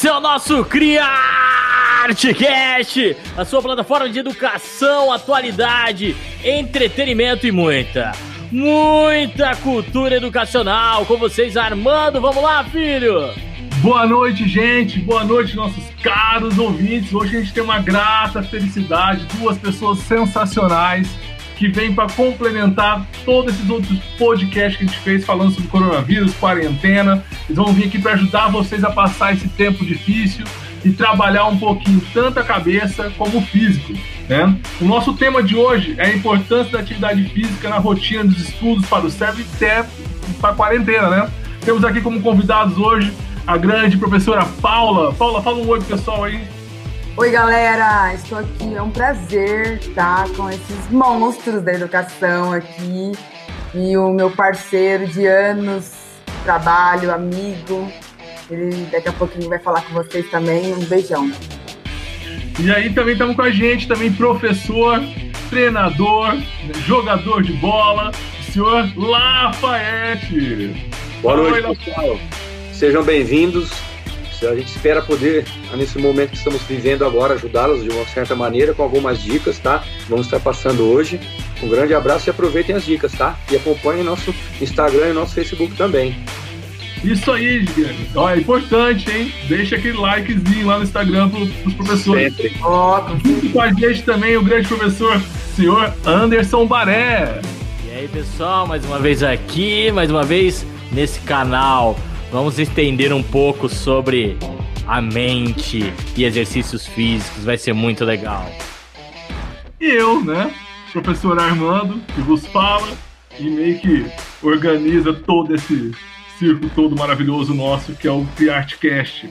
Esse é o nosso CriArteCast, a sua plataforma de educação, atualidade, entretenimento e muita, muita cultura educacional. Com vocês, Armando. Vamos lá, filho! Boa noite, gente. Boa noite, nossos caros ouvintes. Hoje a gente tem uma grata felicidade, duas pessoas sensacionais que vêm para complementar todos esses outros podcasts que a gente fez falando sobre coronavírus, quarentena. Eles vão vir aqui para ajudar vocês a passar esse tempo difícil e trabalhar um pouquinho tanto a cabeça como o físico. Né? O nosso tema de hoje é a importância da atividade física na rotina dos estudos para o CEP e para a quarentena. Né? Temos aqui como convidados hoje a grande professora Paula. Paula, fala um oi pessoal aí. Oi, galera! Estou aqui, é um prazer estar com esses monstros da educação aqui e o meu parceiro de anos, trabalho, amigo. Ele daqui a pouquinho vai falar com vocês também. Um beijão. E aí também estamos com a gente, também professor, treinador, jogador de bola, o senhor Lafayette. Boa noite, Oi, pessoal. Sejam bem-vindos. A gente espera poder, nesse momento que estamos vivendo agora, ajudá-los de uma certa maneira com algumas dicas, tá? Vamos estar passando hoje. Um grande abraço e aproveitem as dicas, tá? E acompanhem nosso Instagram e nosso Facebook também. Isso aí, Ó, é importante, hein? Deixa aquele likezinho lá no Instagram para os professores. Sempre. Ó, junto com a gente também o grande professor, senhor Anderson Baré. E aí, pessoal, mais uma vez aqui, mais uma vez nesse canal Vamos estender um pouco sobre a mente e exercícios físicos, vai ser muito legal. E eu, né? Professor Armando, que vos fala e meio que organiza todo esse circo todo maravilhoso nosso que é o Criartcast.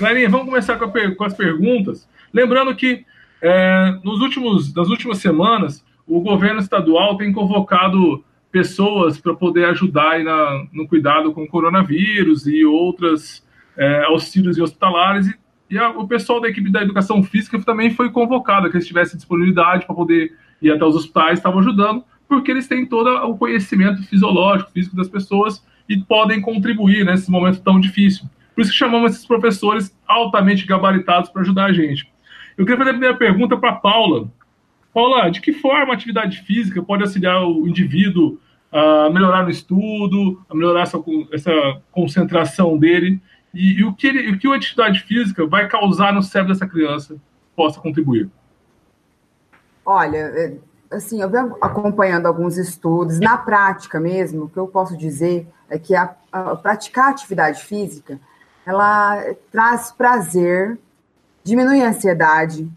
Galerinha, vamos começar com, com, as perguntas. Lembrando que é, nos últimos, nas últimas semanas o governo estadual tem convocado pessoas para poder ajudar na, no cuidado com o coronavírus e outras é, auxílios hospitalares. E, e a, o pessoal da equipe da educação física também foi convocado, que eles tivessem disponibilidade para poder ir até os hospitais, estavam ajudando, porque eles têm todo o conhecimento fisiológico, físico das pessoas e podem contribuir nesse momento tão difícil. Por isso que chamamos esses professores altamente gabaritados para ajudar a gente. Eu queria fazer a primeira pergunta para a Paula. Paula, de que forma a atividade física pode auxiliar o indivíduo a melhorar no estudo, a melhorar essa, essa concentração dele? E, e o, que ele, o que a atividade física vai causar no cérebro dessa criança possa contribuir? Olha, é, assim, eu venho acompanhando alguns estudos, na prática mesmo, o que eu posso dizer é que a, a praticar atividade física, ela traz prazer, diminui a ansiedade,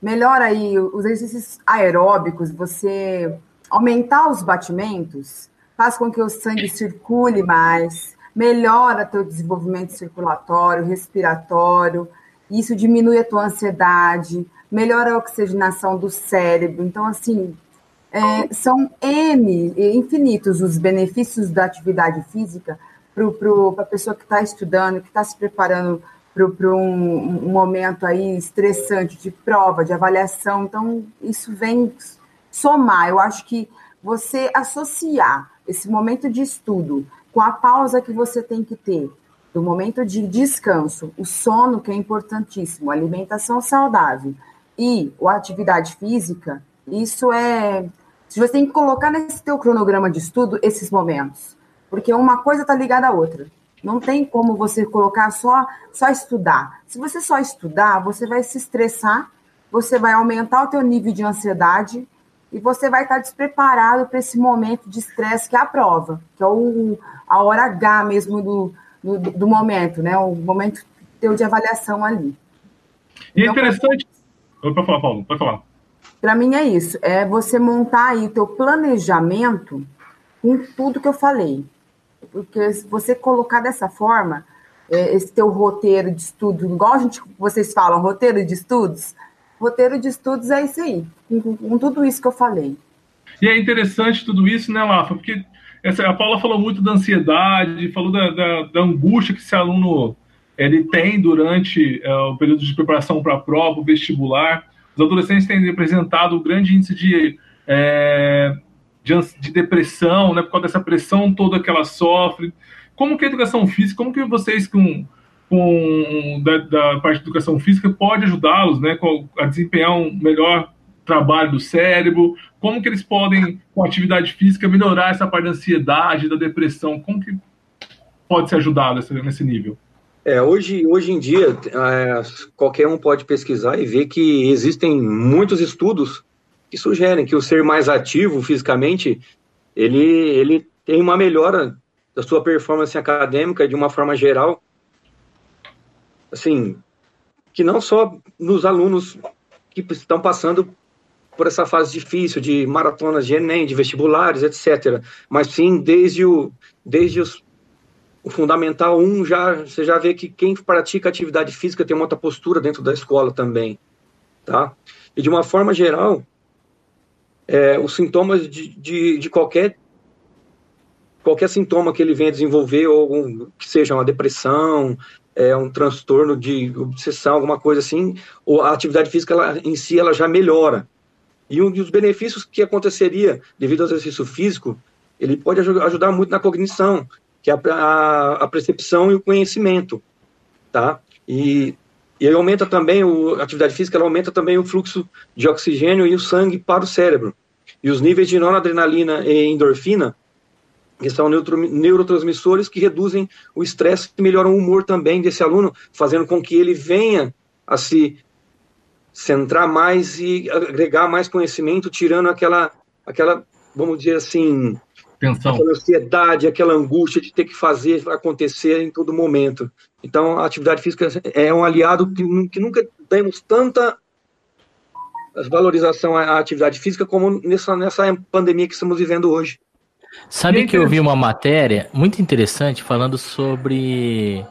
melhora aí os exercícios aeróbicos, você aumentar os batimentos, faz com que o sangue circule mais, melhora teu desenvolvimento circulatório, respiratório, isso diminui a tua ansiedade, melhora a oxigenação do cérebro. Então, assim, é, são N, infinitos os benefícios da atividade física para a pessoa que está estudando, que está se preparando para um, um, momento aí estressante de prova, de avaliação. Então, isso vem somar. Eu acho que você associar esse momento de estudo com a pausa que você tem que ter, do momento de descanso, o sono, que é importantíssimo, alimentação saudável e a atividade física, isso é. Você tem que colocar nesse teu cronograma de estudo esses momentos. Porque uma coisa está ligada à outra. Não tem como você colocar só, só estudar. Se você só estudar, você vai se estressar, você vai aumentar o teu nível de ansiedade e você vai estar despreparado para esse momento de estresse que é a prova, que é o, a hora H mesmo do, do, do momento, né? O momento teu de avaliação ali. E é então, interessante. Pode falar, Paulo, pode falar. Para mim é isso, é você montar aí o teu planejamento com tudo que eu falei. Porque se você colocar dessa forma, é, esse teu roteiro de estudo, igual a gente, vocês falam, roteiro de estudos, roteiro de estudos é isso aí, com, com tudo isso que eu falei. E é interessante tudo isso, né, Lafa? Porque essa, a Paula falou muito da ansiedade, falou da, da, da angústia que esse aluno ele tem durante é, o período de preparação para a prova, o vestibular. Os adolescentes têm apresentado um grande índice de, é, de, de, depressão, né, por causa dessa pressão toda que ela sofre. Como que a educação física, como que vocês com com da, da, parte de educação física pode ajudá-los né, a desempenhar um melhor trabalho do cérebro? Como que eles podem, com atividade física, melhorar essa parte da ansiedade, da depressão? Como que pode ser ajudado nesse nível? É, hoje, hoje em dia, é, qualquer um pode pesquisar e ver que existem muitos estudos que sugerem que o ser mais ativo fisicamente, ele, ele tem uma melhora da sua performance acadêmica de uma forma geral, assim, que não só nos alunos que estão passando por essa fase difícil de maratonas de Enem, de vestibulares, etc. Mas sim, desde o, desde os, o Fundamental 1, já, você já vê que quem pratica atividade física tem uma outra postura dentro da escola também, tá? E de uma forma geral, é, os sintomas de, de, de, qualquer qualquer sintoma que ele venha desenvolver, ou algum, que seja uma depressão, é, um transtorno de obsessão, alguma coisa assim, ou a atividade física ela, em si ela já melhora. E um dos benefícios que aconteceria devido ao exercício físico, ele pode ajudar muito na cognição, que é a, a, a percepção e o conhecimento, tá? E, e aumenta também, o, a atividade física ela aumenta também o fluxo de oxigênio e o sangue para o cérebro. E os níveis de noradrenalina e endorfina que são neurotransmissores que reduzem o estresse e melhoram o humor também desse aluno, fazendo com que ele venha a se centrar mais e agregar mais conhecimento, tirando aquela, aquela vamos dizer assim, Tensão. aquela ansiedade, aquela angústia de ter que fazer acontecer em todo momento. Então, a atividade física é um aliado que, que nunca demos tanta valorização à atividade física como nessa, nessa pandemia que estamos vivendo hoje. Sabe que eu vi uma matéria muito interessante falando sobre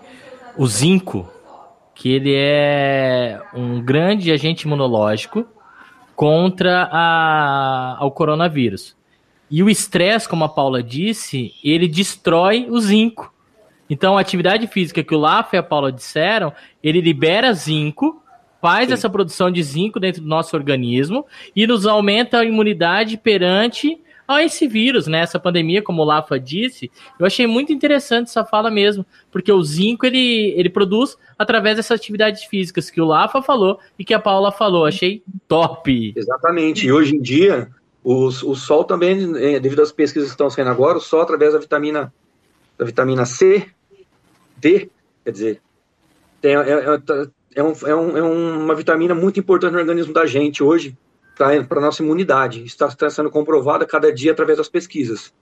o zinco, que ele é um grande agente imunológico contra a, ao coronavírus. E o estresse, como a Paula disse, ele destrói o zinco. Então, a atividade física que o Laf e a Paula disseram, ele libera zinco, faz Sim. essa produção de zinco dentro do nosso organismo e nos aumenta a imunidade perante a esse vírus, né? Essa pandemia, como o Lafa disse, eu achei muito interessante essa fala mesmo, porque o zinco ele, ele produz através dessas atividades físicas que o Lafa falou e que a Paula falou. Achei top. Exatamente. E hoje em dia, o, o sol também, é, devido às pesquisas que estão saindo agora, o sol através da vitamina, da vitamina C, D, quer dizer, tem, é, é, é, um, é, um, é uma vitamina muito importante no organismo da gente hoje para a nossa imunidade. Está, está sendo comprovada cada dia através das pesquisas.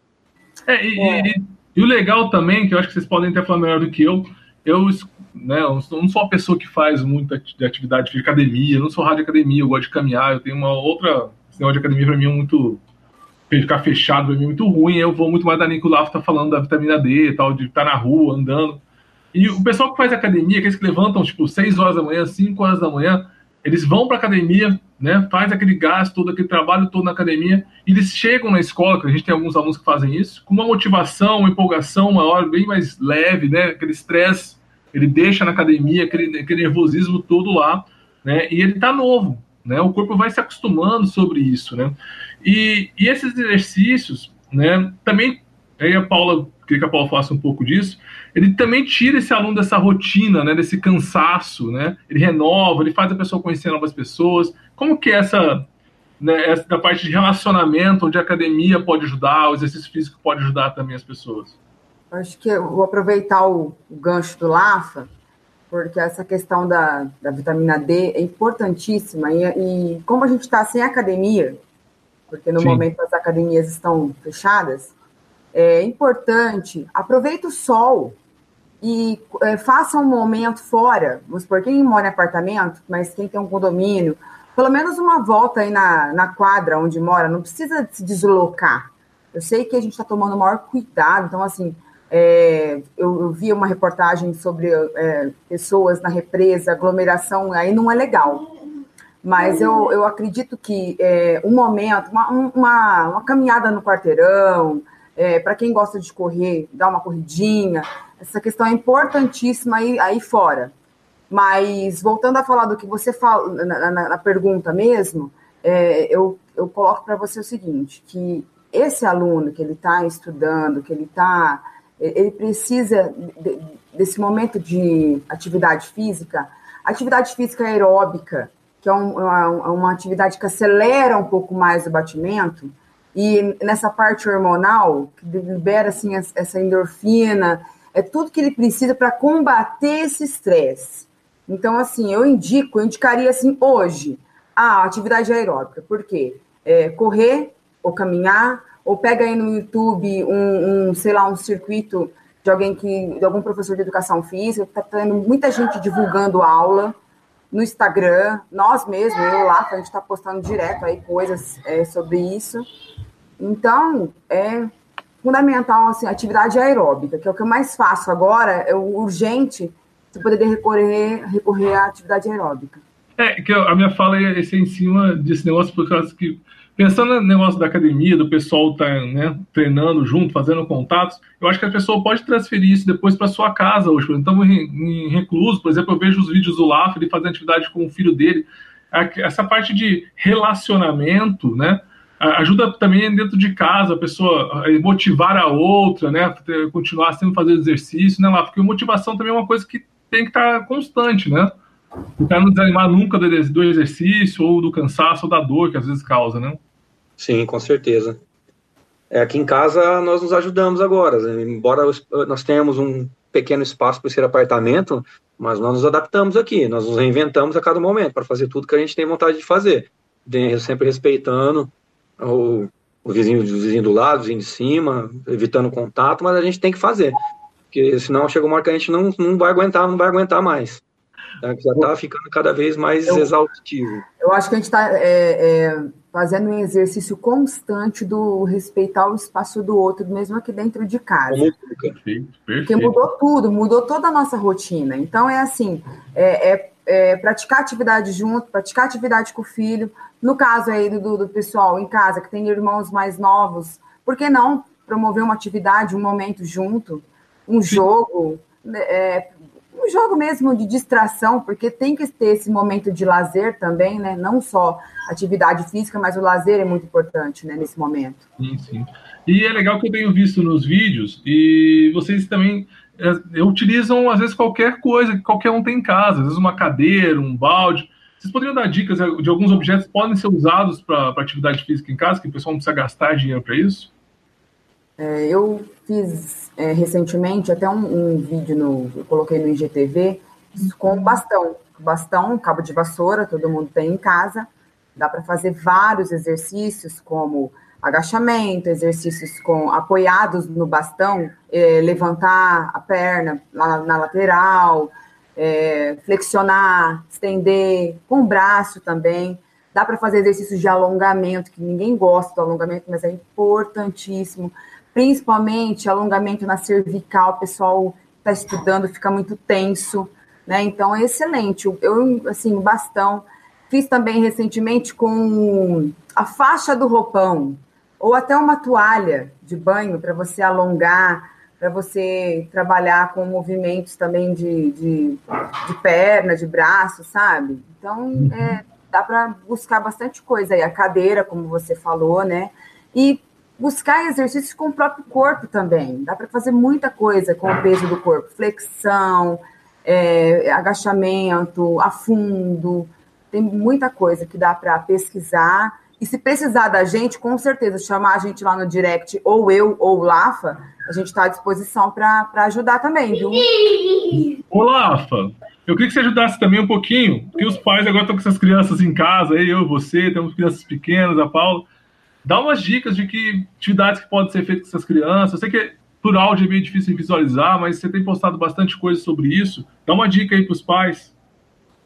É, e, é. E, e, o legal também, que eu acho que vocês podem até falar melhor do que eu, eu, né, eu não sou uma pessoa que faz muita atividade de academia, eu não sou rádio academia, eu gosto de caminhar, eu tenho uma outra. Esse negócio de academia para mim é muito. Ficar fechado para mim é muito ruim, eu vou muito mais da Nico Laf tá falando da vitamina D e tal, de estar na rua, andando. E o pessoal que faz academia, aqueles que levantam tipo 6 horas da manhã, 5 horas da manhã, eles vão para academia, né, faz aquele gasto todo, aquele trabalho todo na academia, e eles chegam na escola, que a gente tem alguns alunos que fazem isso, com uma motivação, uma empolgação maior, bem mais leve, né, aquele estresse, ele deixa na academia, aquele, aquele nervosismo todo lá, né, e ele está novo, né, o corpo vai se acostumando sobre isso, né, e, e esses exercícios, né, também, aí a Paula, queria que a Paula faça um pouco disso, ele também tira esse aluno dessa rotina, né, desse cansaço, né? Ele renova, ele faz a pessoa conhecer novas pessoas. Como que é essa, né, essa da parte de relacionamento, onde a academia pode ajudar, o exercício físico pode ajudar também as pessoas? Acho que eu vou aproveitar o, o gancho do Lafa, porque essa questão da, da vitamina D é importantíssima. E, e como a gente está sem academia, porque no Sim. momento as academias estão fechadas, é importante, aproveita o sol, e é, faça um momento fora, vamos supor, quem mora em apartamento, mas quem tem um condomínio, pelo menos uma volta aí na, na quadra onde mora, não precisa se deslocar. Eu sei que a gente está tomando o maior cuidado, então, assim, é, eu, eu, vi uma reportagem sobre é, pessoas na represa, aglomeração, aí não é legal. Mas eu, eu acredito que é, um momento, uma, uma, uma caminhada no quarteirão, é, para quem gosta de correr, dar uma corridinha, essa questão é importantíssima aí, aí fora. Mas, voltando a falar do que você fala na, na, na pergunta mesmo, é, eu, eu coloco para você o seguinte, que esse aluno que ele está estudando, que ele está ele precisa de, desse momento de atividade física, atividade física aeróbica, que é um, uma, uma atividade que acelera um pouco mais o batimento, e nessa parte hormonal, que libera assim, essa endorfina, é tudo que ele precisa para combater esse estresse. Então, assim, eu indico, eu indicaria assim hoje a atividade aeróbica, por quê? É, correr ou caminhar, ou pega aí no YouTube um, um, sei lá, um circuito de alguém que, de algum professor de educação física, está tendo muita gente divulgando aula no Instagram, nós mesmos, eu lá, a gente está postando direto aí coisas é, sobre isso. Então, é fundamental, assim, atividade aeróbica, que é o que eu mais faço agora, é urgente, você poder recorrer, recorrer à atividade aeróbica. É, que a minha fala é, é em cima desse negócio, por causa que, pensando no negócio da academia, do pessoal tá, né, treinando junto, fazendo contatos, eu acho que a pessoa pode transferir isso depois para sua casa hoje. Então, em recluso, por exemplo, eu vejo os vídeos do Laf, ele fazendo atividade com o filho dele. Essa parte de relacionamento, né? Ajuda também dentro de casa a pessoa a motivar a outra, né? Continuar sempre fazendo exercício, né, lá? Porque motivação também é uma coisa que tem que estar constante, né? Para não desanimar nunca do exercício ou do cansaço ou da dor que às vezes causa, né? Sim, com certeza. É, aqui em casa nós nos ajudamos agora, né? embora nós tenhamos um pequeno espaço para ser apartamento, mas nós nos adaptamos aqui, nós nos reinventamos a cada momento para fazer tudo que a gente tem vontade de fazer, sempre respeitando o, o vizinho, o vizinho do lado, o vizinho de cima, evitando contato, mas a gente tem que fazer, porque senão chega uma hora que a gente não, não vai aguentar, não vai aguentar mais. Tá? Já está ficando cada vez mais eu, exaustivo. Eu acho que a gente está é, é, fazendo um exercício constante do respeitar o espaço do outro, mesmo aqui dentro de casa. Perfeito, perfeito. Porque mudou tudo, mudou toda a nossa rotina. Então é assim, é, é, é praticar atividade junto, praticar atividade com o filho, no caso aí do, do pessoal em casa que tem irmãos mais novos, por que não promover uma atividade, um momento junto, um jogo, né, é, um jogo mesmo de distração, porque tem que ter esse momento de lazer também, né? Não só atividade física, mas o lazer é muito importante, né, nesse momento. Sim, sim. E é legal que eu tenho visto nos vídeos, e vocês também é, utilizam, às vezes, qualquer coisa que qualquer um tem em casa, às vezes uma cadeira, um balde. Vocês poderiam dar dicas de alguns objetos que podem ser usados para atividade física em casa, que o pessoal não precisa gastar dinheiro para isso? É, eu fiz é, recentemente até um, um, vídeo no, eu coloquei no IGTV com bastão, bastão, cabo de vassoura, todo mundo tem em casa. Dá para fazer vários exercícios, como agachamento, exercícios com apoiados no bastão, é, levantar a perna na, na lateral, é, flexionar, estender, com o braço também. Dá para fazer exercícios de alongamento, que ninguém gosta do alongamento, mas é importantíssimo. Principalmente alongamento na cervical, o pessoal está estudando, fica muito tenso, né? Então é excelente. Eu, assim, o bastão. Fiz também recentemente com a faixa do roupão, ou até uma toalha de banho para você alongar para você trabalhar com movimentos também de, de, de perna, de braço, sabe? Então, uhum. é, dá para buscar bastante coisa aí. A cadeira, como você falou, né? E buscar exercícios com o próprio corpo também. Dá para fazer muita coisa com o peso do corpo. Flexão, é, agachamento, afundo. Tem muita coisa que dá para pesquisar. E se precisar da gente, com certeza, chamar a gente lá no direct, ou eu, ou o Lafa, a gente está à disposição para ajudar também, viu? Ô, Lafa, eu queria que você ajudasse também um pouquinho, porque os pais agora estão com essas crianças em casa, eu você, temos crianças pequenas, a Paula. Dá umas dicas de que atividades que podem ser feitas com essas crianças. Eu sei que por áudio é meio difícil visualizar, mas você tem postado bastante coisa sobre isso. Dá uma dica aí para os pais.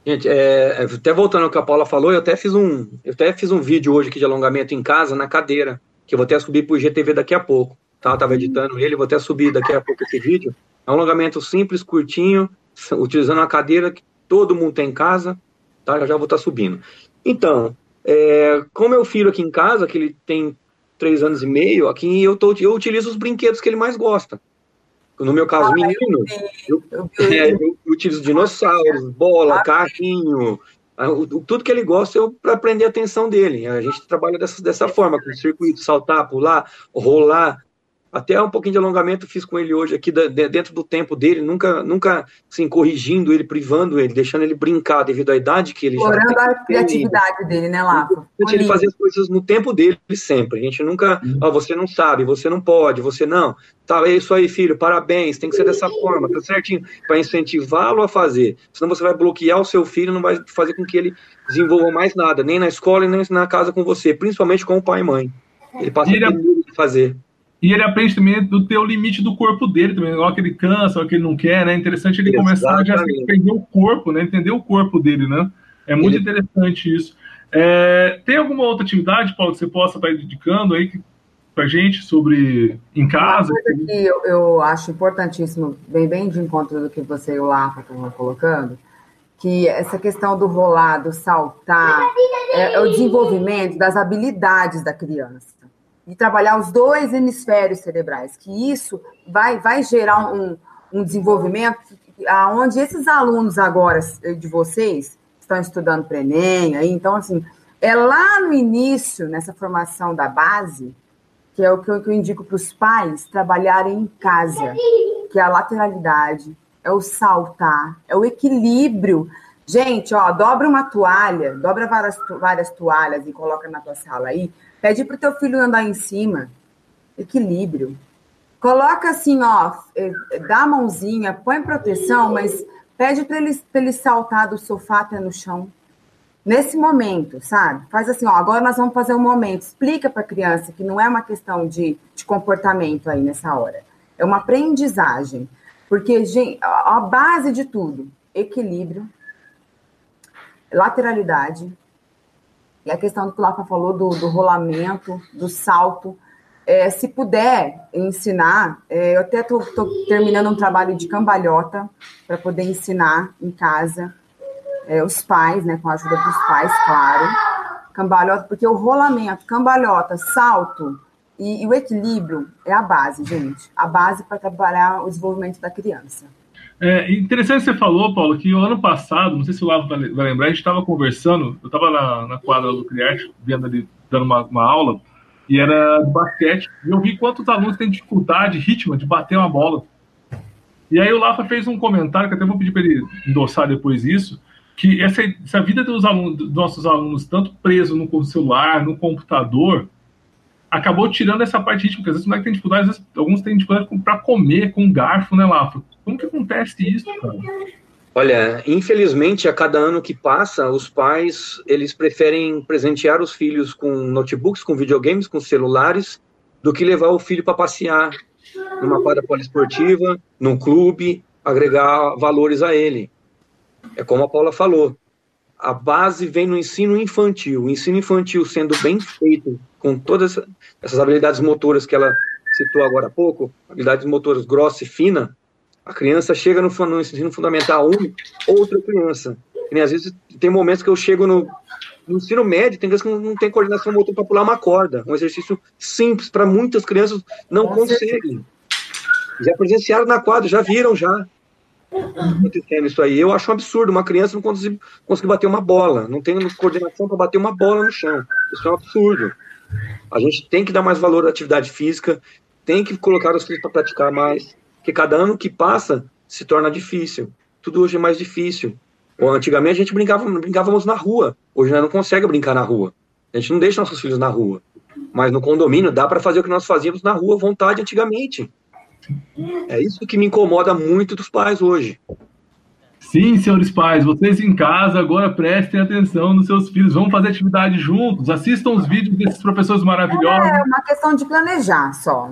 Gente, é, até voltando ao que a Paula falou, eu até fiz um, eu até fiz um vídeo hoje aqui de alongamento em casa na cadeira, que eu vou até subir para o IGTV daqui a pouco tá? Tava editando ele, vou até subir daqui a pouco esse vídeo. É um alongamento simples, curtinho, utilizando a cadeira que todo mundo tem em casa, tá? Já já vou estar tá subindo. Então, é, com meu filho aqui em casa, que ele tem três anos e meio, aqui eu, tô, eu utilizo os brinquedos que ele mais gosta. No meu caso, ah, menino, eu, eu, é, eu, utilizo dinossauros, bola, carrinho, tudo que ele gosta eu para prender a atenção dele. A gente trabalha dessa, dessa forma, com circuito, saltar, pular, rolar, até um pouquinho de alongamento fiz com ele hoje aqui, dentro do tempo dele, nunca, nunca assim, corrigindo ele, privando ele, deixando ele brincar devido à idade que ele Explorando já tem. a criatividade dele, né, Lafa? Ele fazer as coisas no tempo dele sempre. A gente nunca, uhum. oh, você não sabe, você não pode, você não. Tá, é isso aí, filho, parabéns, tem que ser dessa forma, tá certinho, para incentivá-lo a fazer. Senão você vai bloquear o seu filho, não vai fazer com que ele desenvolva mais nada, nem na escola e nem na casa com você, principalmente com o pai e mãe. Ele passa ele, a fazer. E ele aprende também do ter o limite do corpo dele também, igual que ele cansa, ou que ele não quer, né? É interessante ele Exatamente. começar a já entender o corpo, né? Entender o corpo dele, né? É muito ele... interessante isso. É, tem alguma outra atividade, Paulo, que você possa estar indicando aí para gente sobre em casa? Uma coisa que eu, eu acho importantíssimo, bem, bem de encontro do que você e o Lafa estão colocando, que essa questão do rolar, do saltar, é, é o desenvolvimento das habilidades da criança de trabalhar os dois hemisférios cerebrais, que isso vai, vai gerar um, um desenvolvimento aonde esses alunos agora de vocês estão estudando para Enem, aí, então assim, é lá no início, nessa formação da base, que é o que eu, que eu indico para os pais trabalharem em casa, que é a lateralidade, é o saltar, é o equilíbrio. Gente, ó, dobra uma toalha, dobra várias, várias toalhas e coloca na tua sala aí, Pede para o teu filho andar em cima. Equilíbrio. Coloca assim, ó, é, dá a mãozinha, põe proteção, mas pede para ele, ele saltar do sofá até no chão. Nesse momento, sabe? Faz assim, ó, agora nós vamos fazer um momento. Explica para a criança que não é uma questão de, de comportamento aí nessa hora. É uma aprendizagem. Porque, gente, a base de tudo, equilíbrio, lateralidade, e a questão do que o Lafa falou do, do rolamento, do salto. É, se puder ensinar, é, eu até estou terminando um trabalho de cambalhota para poder ensinar em casa é, os pais, né, com a ajuda dos pais, claro. Cambalhota, porque o rolamento, cambalhota, salto e, e o equilíbrio é a base, gente. A base para trabalhar o desenvolvimento da criança. É interessante você falou, Paulo, que o ano passado, não sei se o Lavo vai lembrar, a gente estava conversando, eu estava na, na, quadra do Criarte, vendo ele dando uma, uma, aula, e era de basquete, e eu vi quantos alunos têm dificuldade, ritmo, de bater uma bola. E aí o Lafa fez um comentário, que até vou pedir para ele endossar depois isso, que essa, essa vida dos, alunos, dos nossos alunos, tanto preso no celular, no computador, acabou tirando essa parte porque às vezes o moleque tem dificuldade, às vezes alguns têm dificuldade para comer com um garfo, né, Lafa? Como que acontece isso, cara? Olha, infelizmente, a cada ano que passa, os pais eles preferem presentear os filhos com notebooks, com videogames, com celulares, do que levar o filho para passear numa quadra poliesportiva, num clube, agregar valores a ele. É como a Paula falou, a base vem no ensino infantil. O ensino infantil sendo bem feito, com todas essas habilidades motoras que ela citou agora há pouco, habilidades motoras grossa e fina, a criança chega no, no ensino fundamental 1, outra criança. E, às vezes tem momentos que eu chego no, no ensino médio, tem crianças que não, não tem coordenação motor para pular uma corda. Um exercício simples, para muitas crianças não conseguem. Já presenciaram na quadra, já viram já acontecendo isso aí. Eu acho um absurdo uma criança não conseguir, conseguir bater uma bola, não tem coordenação para bater uma bola no chão. Isso é um absurdo. A gente tem que dar mais valor à atividade física, tem que colocar os filhos para praticar mais, porque cada ano que passa se torna difícil. Tudo hoje é mais difícil. Antigamente a gente brincava, brincávamos na rua. Hoje nós não consegue brincar na rua. A gente não deixa nossos filhos na rua. Mas no condomínio dá para fazer o que nós fazíamos na rua à vontade antigamente. É isso que me incomoda muito dos pais hoje. Sim, senhores pais, vocês em casa agora prestem atenção nos seus filhos, vão fazer atividade juntos, assistam os vídeos desses professores maravilhosos. É uma questão de planejar só,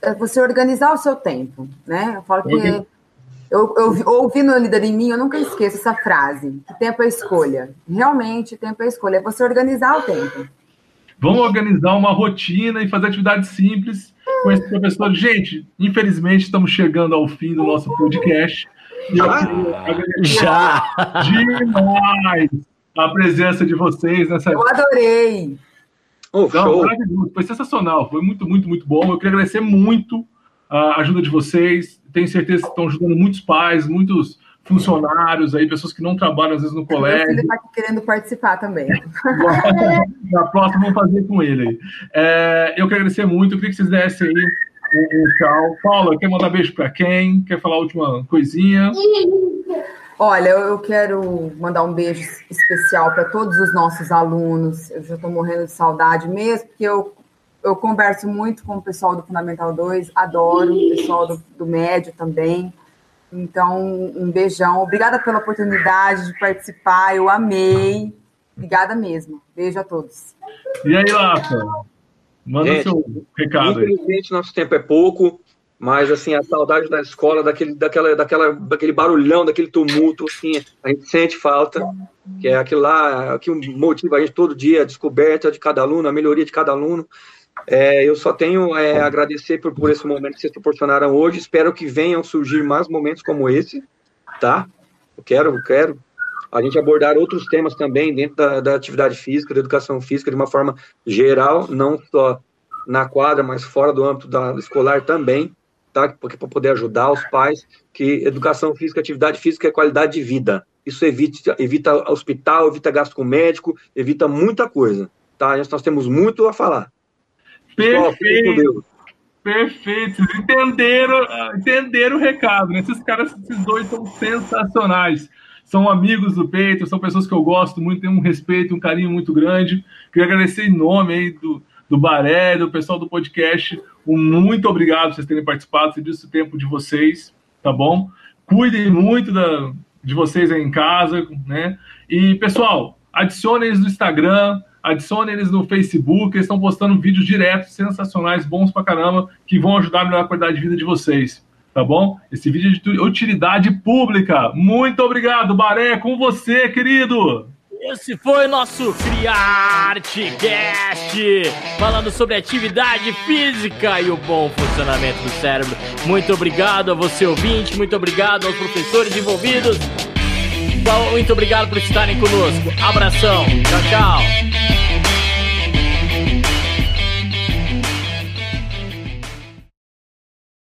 é você organizar o seu tempo, né? Eu falo que eu, eu ouvi no Líder em Mim, eu nunca esqueço essa frase, que tempo é escolha. Realmente, tempo é escolha, é você organizar o tempo. Vamos organizar uma rotina e fazer atividades simples com esse professor. Gente, infelizmente estamos chegando ao fim do nosso podcast. Já? demais a presença de vocês nessa. Eu adorei. Oh, Não, Foi sensacional. Foi muito, muito, muito bom. Eu queria agradecer muito a ajuda de vocês. Tenho certeza que estão ajudando muitos pais, muitos funcionários aí, pessoas que não trabalham às vezes no colégio. Ele está querendo participar também. Na próxima vamos fazer com ele. É, eu quero agradecer muito, eu queria que vocês dessem aí tchau. Paula, quer mandar beijo para quem? Quer falar a última coisinha? Olha, eu quero mandar um beijo especial para todos os nossos alunos. Eu já estou morrendo de saudade mesmo, porque eu, eu converso muito com o pessoal do Fundamental 2, adoro o pessoal do, do Médio também. Então, um beijão. Obrigada pela oportunidade de participar, eu amei. Obrigada mesmo. Beijo a todos. E aí, Lafa? Manda Gente, seu recado aí. Infelizmente, nosso tempo é pouco. Mas, assim, a saudade da escola, daquele, daquela, daquela, daquele barulhão, daquele tumulto, assim, a gente sente falta, que é aquilo lá que motiva a gente todo dia, a descoberta de cada aluno, a melhoria de cada aluno. É, eu só tenho é, a agradecer por, por esse momento que vocês proporcionaram hoje. Espero que venham surgir mais momentos como esse, tá? Eu quero, eu quero a gente abordar outros temas também dentro da, da atividade física, da educação física, de uma forma geral, não só na quadra, mas fora do âmbito da escolar também tá? Porque para poder ajudar os pais, que educação física, atividade física é qualidade de vida. Isso evita, evita hospital, evita gasto com médico, evita muita coisa, tá? Nós temos muito a falar. Perfeito. Perfeito, entenderam, entenderam o recado, né? Esses caras, esses dois são sensacionais. São amigos do peito, são pessoas que eu gosto muito, tenho um respeito, um carinho muito grande. Queria agradecer em nome aí do, do Baré, do pessoal do podcast. Um muito obrigado por vocês terem participado, você disse tempo de vocês, tá bom? Cuidem muito da, de vocês aí em casa, né? E, pessoal, adicione eles no Instagram, adicione eles no Facebook, eles estão postando vídeos diretos, sensacionais, bons pra caramba, que vão ajudar a melhorar a qualidade de vida de vocês, tá bom? Esse vídeo é de utilidade pública. Muito obrigado, Baré, com você, querido! Esse foi nosso CriArteCast, falando sobre atividade física e o bom funcionamento do cérebro. Muito obrigado a você, ouvinte, muito obrigado aos professores envolvidos. Muito obrigado por estarem conosco. Abração, tchau, tchau.